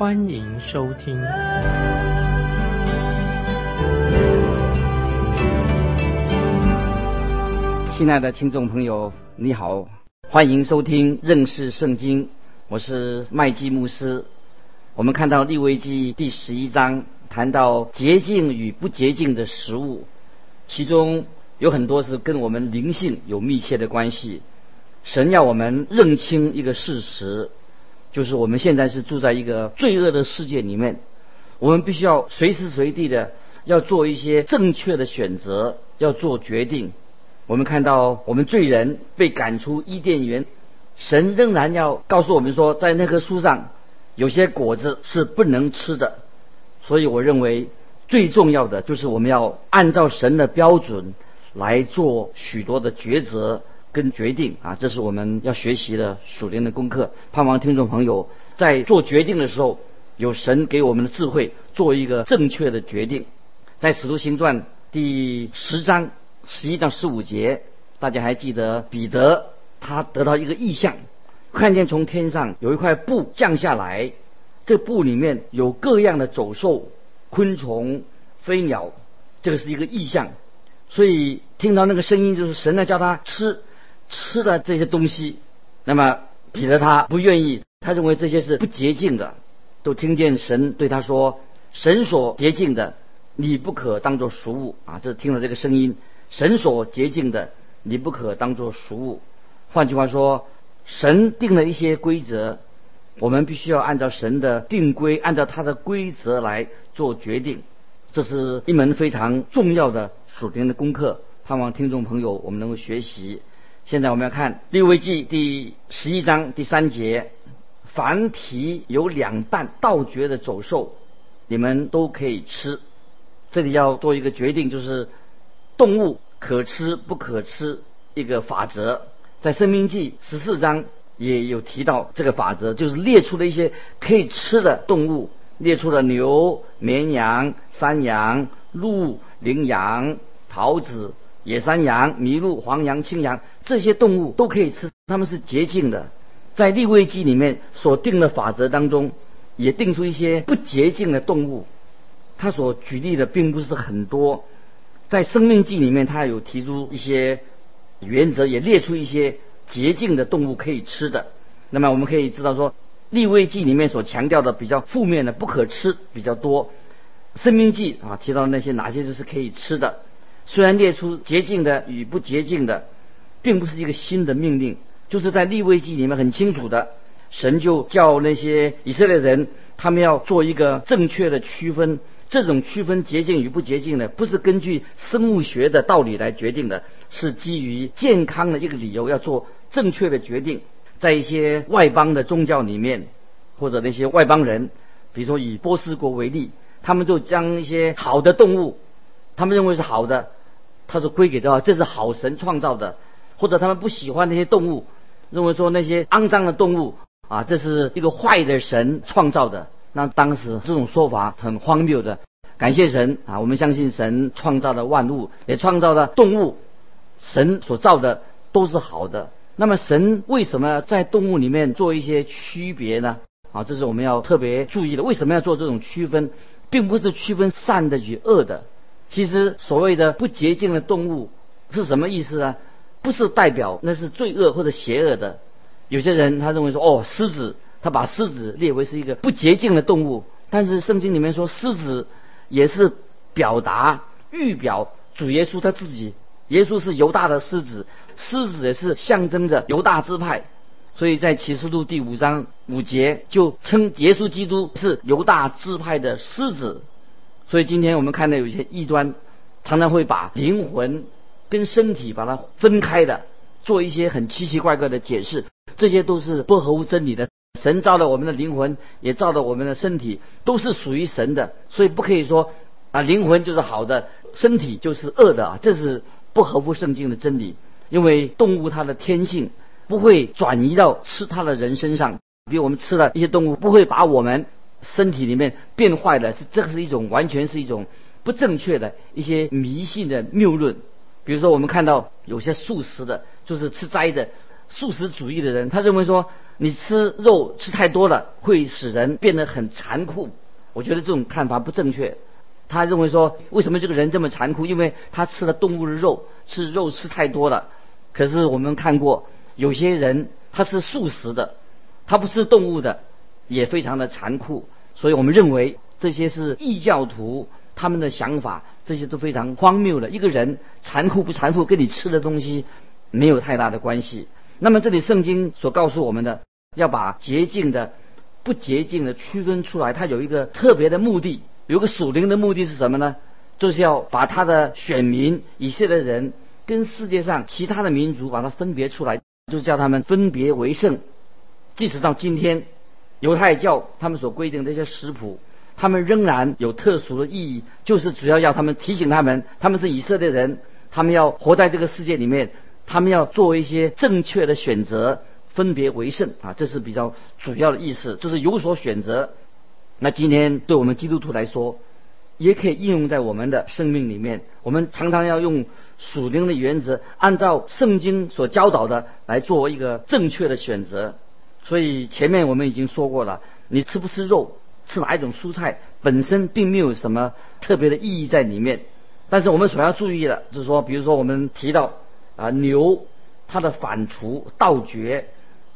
欢迎收听。亲爱的听众朋友，你好，欢迎收听认识圣经，我是麦基牧师。我们看到利未记第十一章谈到洁净与不洁净的食物，其中。有很多是跟我们灵性有密切的关系。神要我们认清一个事实，就是我们现在是住在一个罪恶的世界里面，我们必须要随时随地的要做一些正确的选择，要做决定。我们看到我们罪人被赶出伊甸园，神仍然要告诉我们说，在那棵树上有些果子是不能吃的。所以我认为最重要的就是我们要按照神的标准。来做许多的抉择跟决定啊，这是我们要学习的属灵的功课。盼望听众朋友在做决定的时候，有神给我们的智慧，做一个正确的决定。在使徒行传第十章十一到十五节，大家还记得彼得他得到一个异象，看见从天上有一块布降下来，这布里面有各样的走兽、昆虫、飞鸟，这个是一个异象。所以听到那个声音，就是神在叫他吃吃的这些东西。那么彼得他不愿意，他认为这些是不洁净的。都听见神对他说：“神所洁净的，你不可当作俗物。”啊，这听了这个声音，神所洁净的，你不可当作俗物。换句话说，神定了一些规则，我们必须要按照神的定规，按照他的规则来做决定。这是一门非常重要的。属灵的功课，盼望听众朋友我们能够学习。现在我们要看《利未记》第十一章第三节，凡体有两半倒绝的走兽，你们都可以吃。这里要做一个决定，就是动物可吃不可吃一个法则。在《生命记》十四章也有提到这个法则，就是列出了一些可以吃的动物，列出了牛、绵羊、山羊。鹿、羚羊、桃子、野山羊、麋鹿、黄羊、青羊，这些动物都可以吃，它们是洁净的。在立位记里面所定的法则当中，也定出一些不洁净的动物。他所举例的并不是很多，在生命记里面，他有提出一些原则，也列出一些洁净的动物可以吃的。那么我们可以知道说，立位记里面所强调的比较负面的不可吃比较多。生命记啊，提到那些哪些就是可以吃的，虽然列出洁净的与不洁净的，并不是一个新的命令，就是在立位记里面很清楚的，神就叫那些以色列人，他们要做一个正确的区分。这种区分洁净与不洁净的，不是根据生物学的道理来决定的，是基于健康的一个理由，要做正确的决定。在一些外邦的宗教里面，或者那些外邦人，比如说以波斯国为例。他们就将一些好的动物，他们认为是好的，他说归给到这是好神创造的，或者他们不喜欢那些动物，认为说那些肮脏的动物啊，这是一个坏的神创造的。那当时这种说法很荒谬的。感谢神啊，我们相信神创造的万物，也创造了动物，神所造的都是好的。那么神为什么在动物里面做一些区别呢？啊，这是我们要特别注意的。为什么要做这种区分？并不是区分善的与恶的。其实所谓的不洁净的动物是什么意思呢？不是代表那是罪恶或者邪恶的。有些人他认为说，哦，狮子，他把狮子列为是一个不洁净的动物。但是圣经里面说，狮子也是表达预表主耶稣他自己。耶稣是犹大的狮子，狮子也是象征着犹大支派。所以在启示录第五章五节就称耶稣基督是犹大支派的狮子。所以今天我们看到有一些异端，常常会把灵魂跟身体把它分开的，做一些很奇奇怪怪的解释，这些都是不合乎真理的。神造了我们的灵魂，也造了我们的身体，都是属于神的，所以不可以说啊灵魂就是好的，身体就是恶的啊，这是不合乎圣经的真理。因为动物它的天性不会转移到吃它的人身上，比如我们吃了一些动物，不会把我们身体里面变坏的，是这个是一种完全是一种不正确的一些迷信的谬论。比如说我们看到有些素食的，就是吃斋的素食主义的人，他认为说你吃肉吃太多了会使人变得很残酷。我觉得这种看法不正确。他认为说为什么这个人这么残酷？因为他吃了动物的肉，吃肉吃太多了。可是我们看过有些人他是素食的，他不吃动物的，也非常的残酷。所以我们认为这些是异教徒他们的想法，这些都非常荒谬的。一个人残酷不残酷，跟你吃的东西没有太大的关系。那么这里圣经所告诉我们的，要把洁净的、不洁净的区分出来，它有一个特别的目的，有个属灵的目的是什么呢？就是要把他的选民以色列人。跟世界上其他的民族把它分别出来，就是叫他们分别为圣。即使到今天，犹太教他们所规定的一些食谱，他们仍然有特殊的意义，就是主要要他们提醒他们，他们是以色列人，他们要活在这个世界里面，他们要做一些正确的选择，分别为圣啊，这是比较主要的意思，就是有所选择。那今天对我们基督徒来说，也可以应用在我们的生命里面。我们常常要用属灵的原则，按照圣经所教导的来做一个正确的选择。所以前面我们已经说过了，你吃不吃肉，吃哪一种蔬菜，本身并没有什么特别的意义在里面。但是我们所要注意的，就是说，比如说我们提到啊牛，它的反刍、倒绝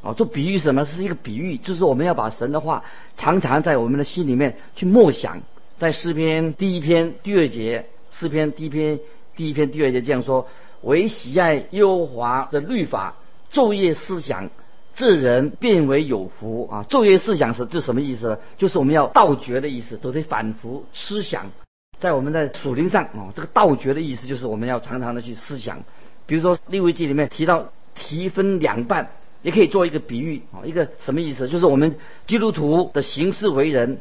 啊，做比喻什么？是一个比喻，就是我们要把神的话常常在我们的心里面去默想。在诗篇第一篇第二节，诗篇第一篇第一篇第二节这样说：唯喜爱耶和华的律法，昼夜思想，这人变为有福啊！昼夜思想是这什么意思呢？就是我们要倒觉的意思，都得反复思想。在我们的属灵上啊，这个倒觉的意思就是我们要常常的去思想。比如说利未记里面提到提分两半，也可以做一个比喻啊，一个什么意思？就是我们基督徒的行事为人。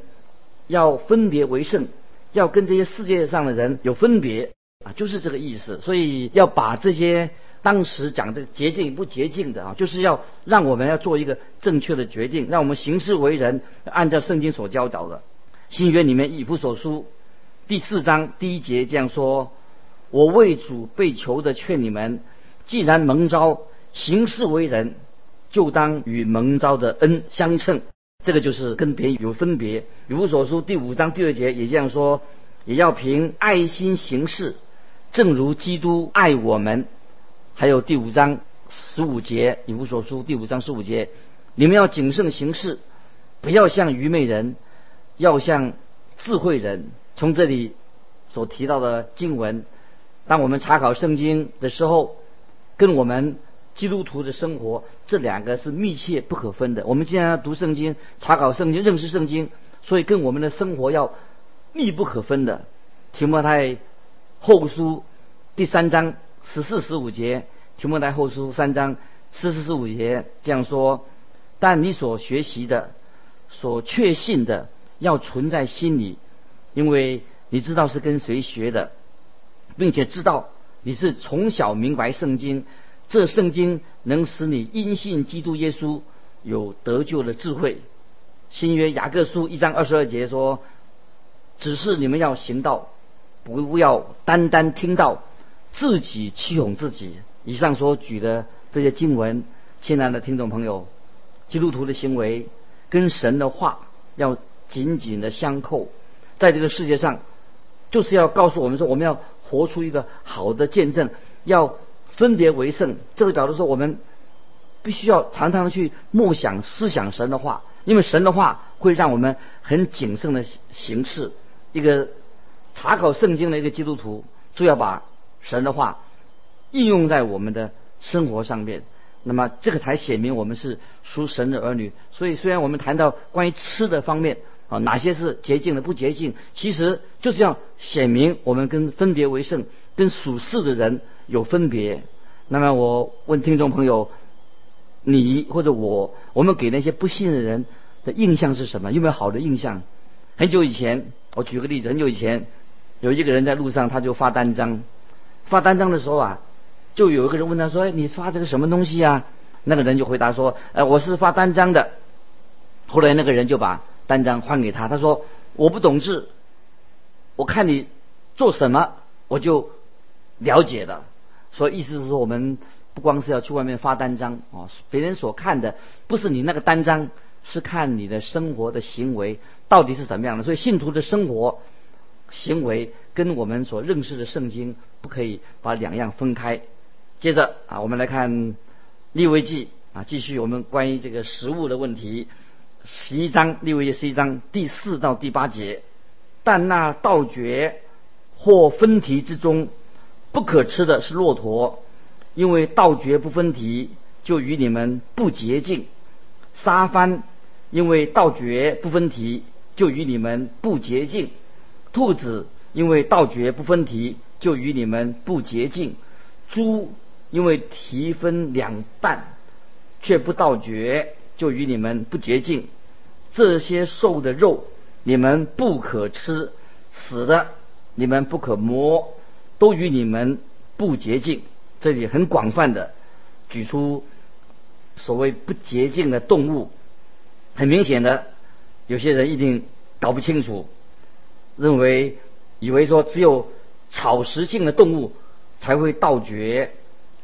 要分别为圣，要跟这些世界上的人有分别啊，就是这个意思。所以要把这些当时讲这个洁净不洁净的啊，就是要让我们要做一个正确的决定，让我们行事为人按照圣经所教导的。新约里面以弗所书第四章第一节这样说：“我为主被求的劝你们，既然蒙召行事为人，就当与蒙召的恩相称。”这个就是跟别人有分别。以弗所书第五章第二节也这样说，也要凭爱心行事，正如基督爱我们。还有第五章十五节，以弗所书第五章十五节，你们要谨慎行事，不要像愚昧人，要像智慧人。从这里所提到的经文，当我们查考圣经的时候，跟我们。基督徒的生活，这两个是密切不可分的。我们既然要读圣经、查考圣经、认识圣经，所以跟我们的生活要密不可分的。提摩太后书第三章十四、十五节，提摩太后书三章十四、十五节这样说：但你所学习的、所确信的，要存在心里，因为你知道是跟谁学的，并且知道你是从小明白圣经。这圣经能使你因信基督耶稣有得救的智慧。新约雅各书一章二十二节说：“只是你们要行道，不要单单听到，自己欺哄自己。”以上所举的这些经文，亲爱的听众朋友，基督徒的行为跟神的话要紧紧的相扣，在这个世界上，就是要告诉我们说，我们要活出一个好的见证，要。分别为圣，这个角度说，我们必须要常常去默想、思想神的话，因为神的话会让我们很谨慎的行事。一个查考圣经的一个基督徒，就要把神的话应用在我们的生活上面，那么这个才显明我们是属神的儿女。所以，虽然我们谈到关于吃的方面啊，哪些是洁净的、不洁净，其实就是要显明我们跟分别为圣、跟属世的人。有分别，那么我问听众朋友，你或者我，我们给那些不信的人的印象是什么？有没有好的印象？很久以前，我举个例子，很久以前，有一个人在路上，他就发单张，发单张的时候啊，就有一个人问他说：“哎，你发这个什么东西啊？”那个人就回答说：“哎，我是发单张的。”后来那个人就把单张还给他，他说：“我不懂字，我看你做什么，我就了解了。”所以意思是说，我们不光是要去外面发单张啊，别人所看的不是你那个单张，是看你的生活的行为到底是怎么样的。所以信徒的生活行为跟我们所认识的圣经不可以把两样分开。接着啊，我们来看利未记啊，继续我们关于这个食物的问题。十一章利未记十一章第四到第八节，但那盗掘或分题之中。不可吃的是骆驼，因为道绝不分蹄，就与你们不洁净；沙帆，因为道绝不分蹄，就与你们不洁净；兔子，因为道绝不分蹄，就与你们不洁净；猪，因为蹄分两半，却不道绝，就与你们不洁净。这些兽的肉，你们不可吃；死的，你们不可摸。都与你们不洁净，这里很广泛的举出所谓不洁净的动物。很明显的，有些人一定搞不清楚，认为以为说只有草食性的动物才会盗掘，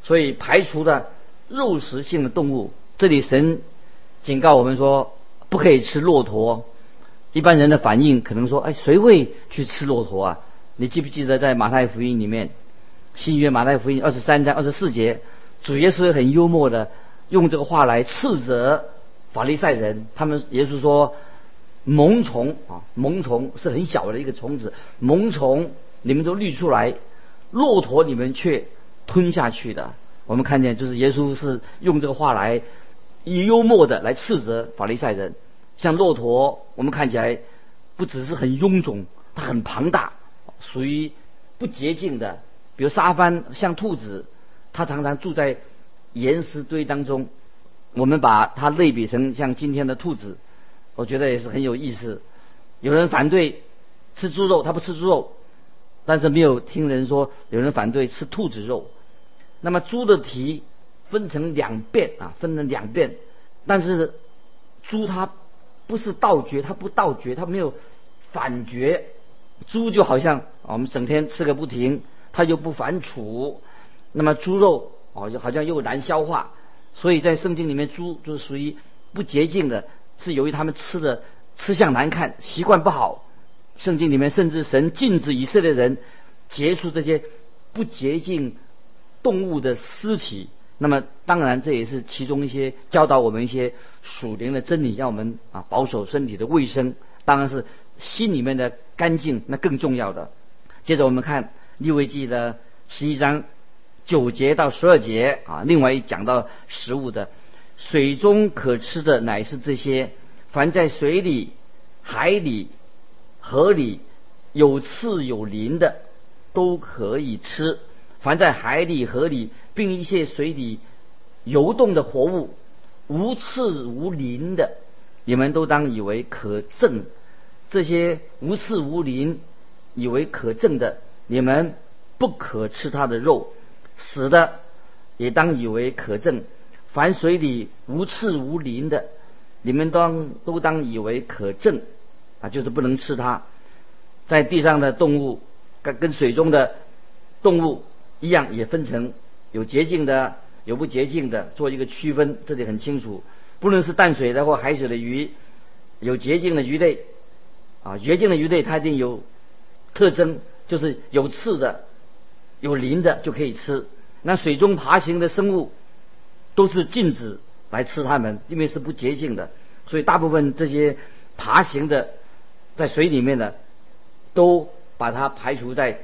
所以排除了肉食性的动物。这里神警告我们说不可以吃骆驼。一般人的反应可能说：“哎，谁会去吃骆驼啊？”你记不记得在马太福音里面，新约马太福音二十三章二十四节，主耶稣很幽默的用这个话来斥责法利赛人。他们耶稣说：“萌虫啊，萌虫是很小的一个虫子，萌虫你们都滤出来，骆驼你们却吞下去的。”我们看见就是耶稣是用这个话来以幽默的来斥责法利赛人。像骆驼，我们看起来不只是很臃肿，它很庞大。属于不洁净的，比如沙帆像兔子，它常常住在岩石堆当中。我们把它类比成像今天的兔子，我觉得也是很有意思。有人反对吃猪肉，他不吃猪肉，但是没有听人说有人反对吃兔子肉。那么猪的蹄分成两遍啊，分成两遍，但是猪它不是倒绝，它不倒绝，它没有反绝。猪就好像我们整天吃个不停，它就不反刍。那么猪肉哦，就好像又难消化，所以在圣经里面，猪就是属于不洁净的，是由于他们吃的吃相难看，习惯不好。圣经里面甚至神禁止以色列人结束这些不洁净动物的尸体。那么当然这也是其中一些教导我们一些属灵的真理，让我们啊保守身体的卫生。当然是心里面的。干净那更重要的。接着我们看利未记的十一章九节到十二节啊，另外一讲到食物的，水中可吃的乃是这些：凡在水里、海里、河里有刺有鳞的，都可以吃；凡在海里、河里，并一些水里游动的活物，无刺无鳞的，你们都当以为可证。这些无刺无鳞，以为可证的，你们不可吃它的肉；死的也当以为可证。凡水里无刺无鳞的，你们当都当以为可证，啊，就是不能吃它。在地上的动物跟跟水中的动物一样，也分成有洁净的，有不洁净的，做一个区分。这里很清楚，不论是淡水的或海水的鱼，有洁净的鱼类。啊，洁净的鱼类它一定有特征，就是有刺的、有鳞的就可以吃。那水中爬行的生物都是禁止来吃它们，因为是不洁净的。所以大部分这些爬行的在水里面的都把它排除在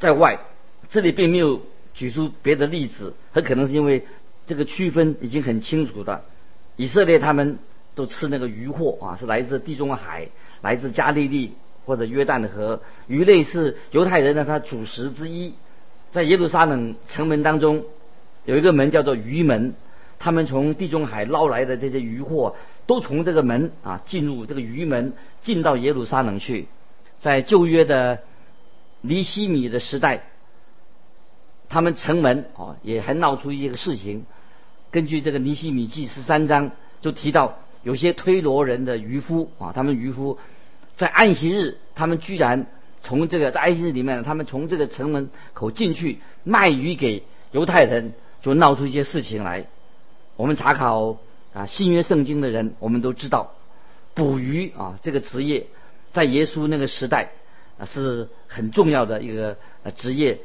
在外。这里并没有举出别的例子，很可能是因为这个区分已经很清楚的。以色列他们都吃那个鱼货啊，是来自地中海。来自加利利或者约旦的河，鱼类是犹太人的他主食之一。在耶路撒冷城门当中，有一个门叫做鱼门，他们从地中海捞来的这些渔货，都从这个门啊进入这个鱼门，进到耶路撒冷去。在旧约的尼西米的时代，他们城门啊也还闹出一些个事情。根据这个尼西米记十三章就提到，有些推罗人的渔夫啊，他们渔夫在安息日，他们居然从这个在安息日里面，他们从这个城门口进去卖鱼给犹太人，就闹出一些事情来。我们查考啊新约圣经的人，我们都知道捕鱼啊这个职业，在耶稣那个时代啊是很重要的一个呃职业。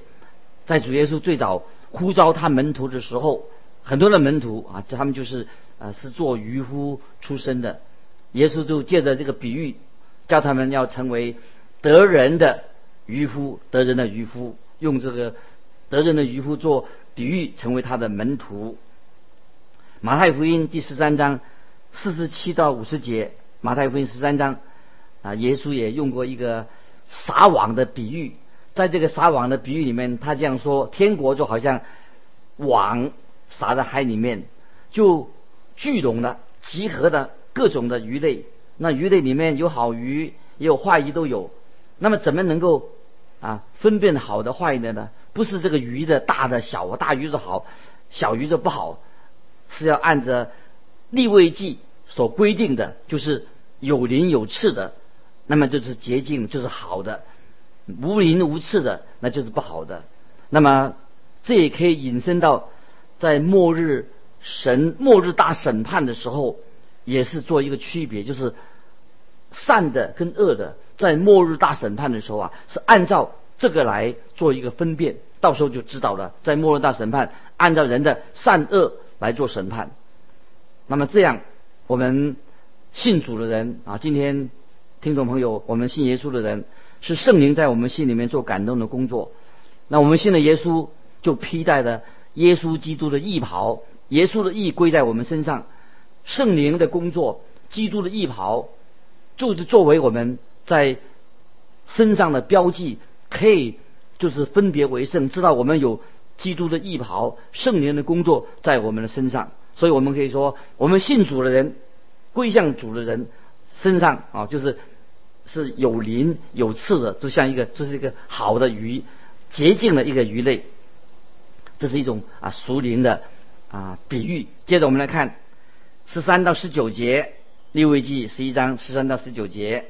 在主耶稣最早呼召他门徒的时候，很多的门徒啊，他们就是啊是做渔夫出身的。耶稣就借着这个比喻，叫他们要成为得人的渔夫，得人的渔夫，用这个得人的渔夫做比喻，成为他的门徒。马太福音第十三章四十七到五十节，马太福音十三章啊，耶稣也用过一个撒网的比喻，在这个撒网的比喻里面，他这样说：天国就好像网撒在海里面，就聚拢了、集合的各种的鱼类。那鱼类里面有好鱼，也有坏鱼都有。那么怎么能够啊分辨好的坏的呢？不是这个鱼的大的小，大鱼的好，小鱼的不好。是要按着立位记所规定的，就是有鳞有刺的，那么就是洁净，就是好的；无鳞无刺的，那就是不好的。那么这也可以引申到在末日神末日大审判的时候，也是做一个区别，就是善的跟恶的，在末日大审判的时候啊，是按照这个来做一个分辨，到时候就知道了。在末日大审判，按照人的善恶。来做审判，那么这样，我们信主的人啊，今天听众朋友，我们信耶稣的人，是圣灵在我们心里面做感动的工作。那我们信了耶稣，就披戴了耶稣基督的义袍，耶稣的义归在我们身上，圣灵的工作，基督的义袍，就是作为我们在身上的标记，可以就是分别为圣，知道我们有。基督的义袍，圣灵的工作在我们的身上，所以我们可以说，我们信主的人，归向主的人身上啊，就是是有鳞有刺的，就像一个，这是一个好的鱼，洁净的一个鱼类。这是一种啊属灵的啊比喻。接着我们来看十三到十九节，利未记十一章十三到十九节，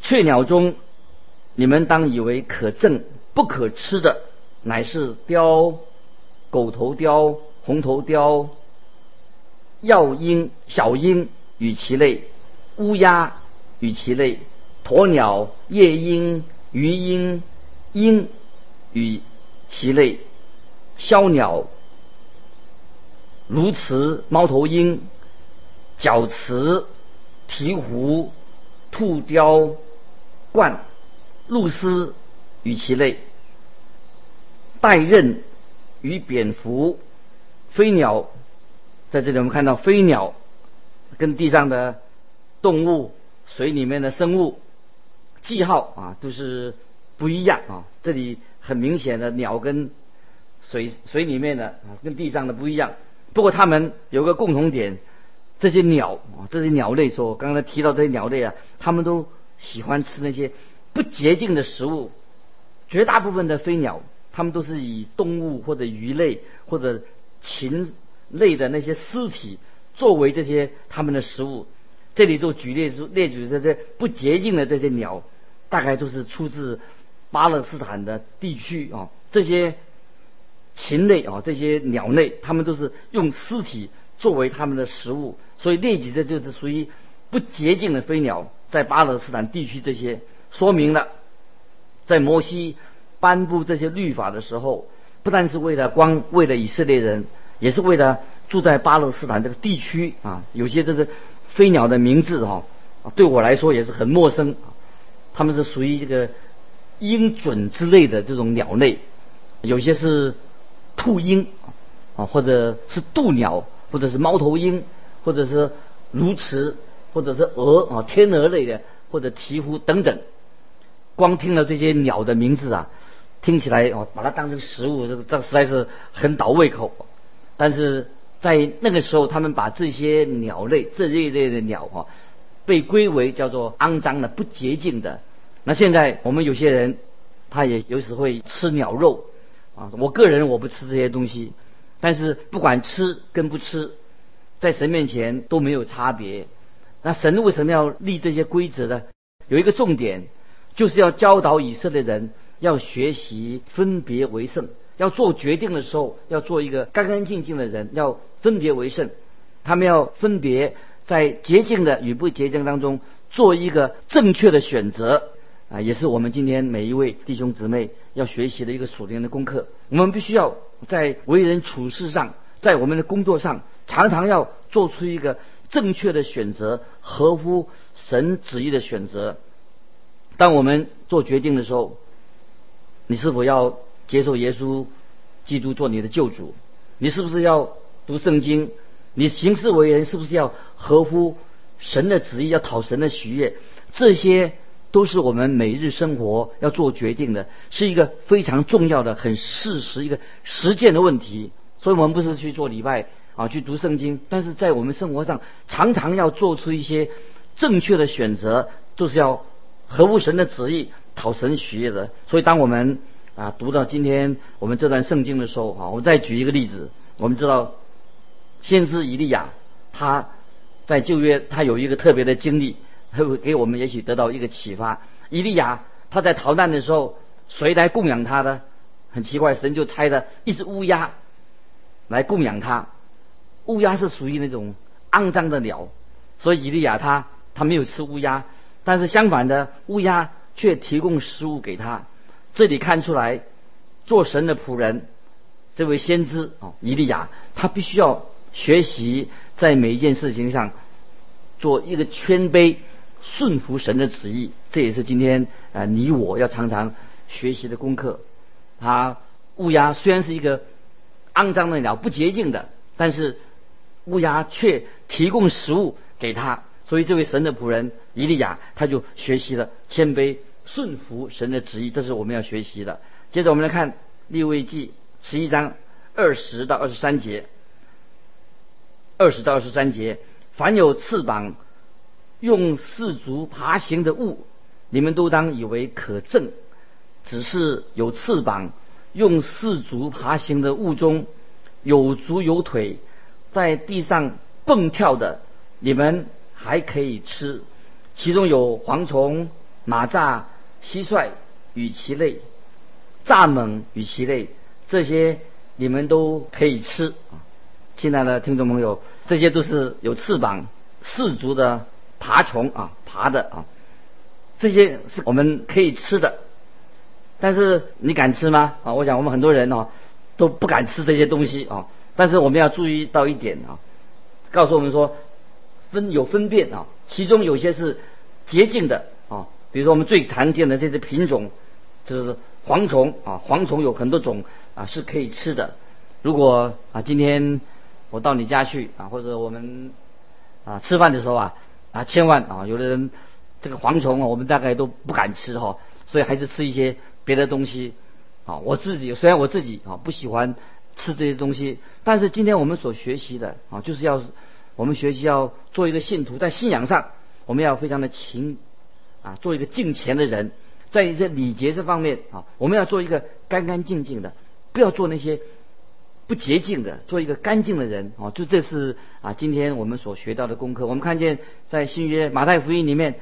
雀鸟中，你们当以为可憎不可吃的。乃是雕、狗头雕、红头雕、药鹰、小鹰与其类，乌鸦与其类，鸵鸟、夜鹰、鱼鹰、鹰与其类，枭鸟、鸬鹚、猫头鹰、角鸱、鹈鹕、兔雕、鹳、露丝与其类。带刃与蝙蝠、飞鸟，在这里我们看到飞鸟跟地上的动物、水里面的生物记号啊都是不一样啊。这里很明显的鸟跟水水里面的啊跟地上的不一样。不过它们有个共同点，这些鸟啊这些鸟类说刚才提到这些鸟类啊，它们都喜欢吃那些不洁净的食物。绝大部分的飞鸟。它们都是以动物或者鱼类或者禽类的那些尸体作为这些它们的食物。这里就举例出列举这些不洁净的这些鸟，大概都是出自巴勒斯坦的地区啊。这些禽类啊，这些鸟类，它们都是用尸体作为它们的食物，所以列举这就是属于不洁净的飞鸟，在巴勒斯坦地区这些说明了在摩西。颁布这些律法的时候，不但是为了光为了以色列人，也是为了住在巴勒斯坦这个地区啊。有些这个飞鸟的名字哈，对我来说也是很陌生。他们是属于这个鹰隼之类的这种鸟类，有些是兔鹰啊，或者是渡鸟，或者是猫头鹰，或者是鸬鹚，或者是鹅啊，天鹅类的，或者鹈鹕等等。光听了这些鸟的名字啊。听起来哦，把它当成食物，这这实在是很倒胃口。但是在那个时候，他们把这些鸟类这一类的鸟哈，被归为叫做肮脏的、不洁净的。那现在我们有些人，他也有时会吃鸟肉啊。我个人我不吃这些东西，但是不管吃跟不吃，在神面前都没有差别。那神为什么要立这些规则呢？有一个重点，就是要教导以色列人要学习分别为圣，要做决定的时候要做一个干干净净的人，要分别为圣。他们要分别在洁净的与不洁净当中做一个正确的选择啊，也是我们今天每一位弟兄姊妹要学习的一个属灵的功课。我们必须要在为人处事上，在我们的工作上，常常要做出一个。正确的选择，合乎神旨意的选择。当我们做决定的时候，你是否要接受耶稣基督做你的救主？你是不是要读圣经？你行事为人是不是要合乎神的旨意，要讨神的喜悦？这些都是我们每日生活要做决定的，是一个非常重要的、很事实、一个实践的问题。所以我们不是去做礼拜。啊，去读圣经，但是在我们生活上常常要做出一些正确的选择，就是要合乎神的旨意，讨神喜悦的。所以，当我们啊读到今天我们这段圣经的时候，啊，我们再举一个例子，我们知道先知以利亚他在旧约他有一个特别的经历，会给我们也许得到一个启发。以利亚他在逃难的时候，谁来供养他呢？很奇怪，神就差的一只乌鸦来供养他。乌鸦是属于那种肮脏的鸟，所以以利亚他他没有吃乌鸦，但是相反的，乌鸦却提供食物给他。这里看出来，做神的仆人，这位先知哦，以利亚，他必须要学习在每一件事情上做一个谦卑、顺服神的旨意。这也是今天啊你我要常常学习的功课。他乌鸦虽然是一个肮脏的鸟，不洁净的，但是。乌鸦却提供食物给他，所以这位神的仆人以利亚他就学习了谦卑顺服神的旨意，这是我们要学习的。接着我们来看利未记十一章二十到二十三节，二十到二十三节，凡有翅膀用四足爬行的物，你们都当以为可憎；只是有翅膀用四足爬行的物中有足有腿。在地上蹦跳的，你们还可以吃，其中有蝗虫、蚂蚱、蟋蟀与其类，蚱蜢与其类，这些你们都可以吃啊。亲爱的听众朋友，这些都是有翅膀、四足的爬虫啊，爬的啊，这些是我们可以吃的。但是你敢吃吗？啊，我想我们很多人哦都不敢吃这些东西啊。但是我们要注意到一点啊，告诉我们说分有分辨啊，其中有些是洁净的啊，比如说我们最常见的这些品种，就是蝗虫啊，蝗虫有很多种啊是可以吃的。如果啊今天我到你家去啊，或者我们啊吃饭的时候啊啊千万啊，有的人这个蝗虫啊，我们大概都不敢吃哈，所以还是吃一些别的东西啊。我自己虽然我自己啊不喜欢。吃这些东西，但是今天我们所学习的啊，就是要我们学习要做一个信徒，在信仰上我们要非常的勤啊，做一个敬虔的人，在一些礼节这方面啊，我们要做一个干干净净的，不要做那些不洁净的，做一个干净的人啊。就这是啊，今天我们所学到的功课。我们看见在新约马太福音里面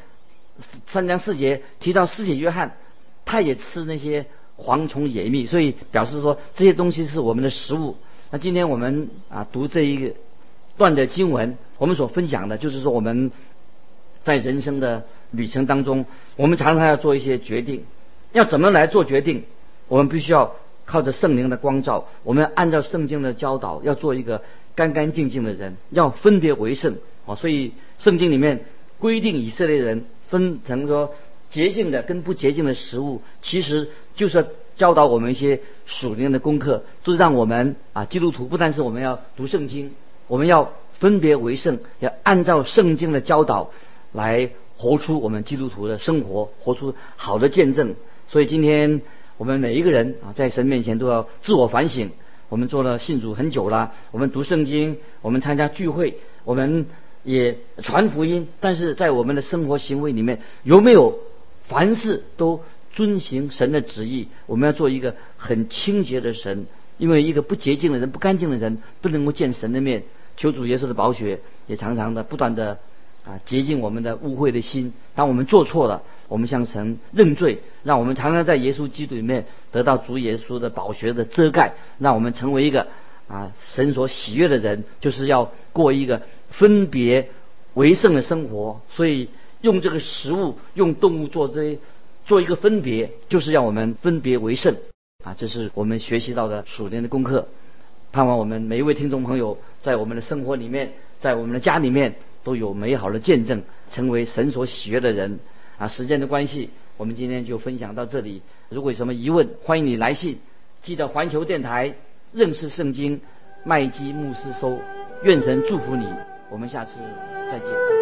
三章四节提到施洗约翰，他也吃那些。蝗虫野蜜，所以表示说这些东西是我们的食物。那今天我们啊读这一个段的经文，我们所分享的就是说我们在人生的旅程当中，我们常常要做一些决定，要怎么来做决定？我们必须要靠着圣灵的光照，我们要按照圣经的教导，要做一个干干净净的人，要分别为圣啊。所以圣经里面规定以色列人分成说。洁净的跟不洁净的食物，其实就是教导我们一些属灵的功课，就是让我们啊基督徒不但是我们要读圣经，我们要分别为圣，要按照圣经的教导来活出我们基督徒的生活，活出好的见证。所以今天我们每一个人啊，在神面前都要自我反省，我们做了信主很久了，我们读圣经，我们参加聚会，我们也传福音，但是在我们的生活行为里面，有没有凡事都遵行神的旨意？我们要做一个很清洁的神，因为一个不洁净的人、不干净的人，不能够见神的面。求主耶稣的宝血也常常的不断的啊洁净我们的污秽的心。当我们做错了，我们向神认罪，让我们常常在耶稣基督里面得到主耶稣的宝血的遮盖，让我们成为一个啊神所喜悦的人，就是要过一个分别为圣的生活。所以用这个食物，用动物做这做一个分别，就是让我们分别为圣啊！这是我们学习到的属灵的功课。盼望我们每一位听众朋友，在我们的生活里面，在我们的家里面，都有美好的见证，成为神所喜悦的人。啊，时间的关系，我们今天就分享到这里。如果有什么疑问，欢迎你来信，记得环球电台认识圣经麦基牧师收。愿神祝福你，我们下次再见。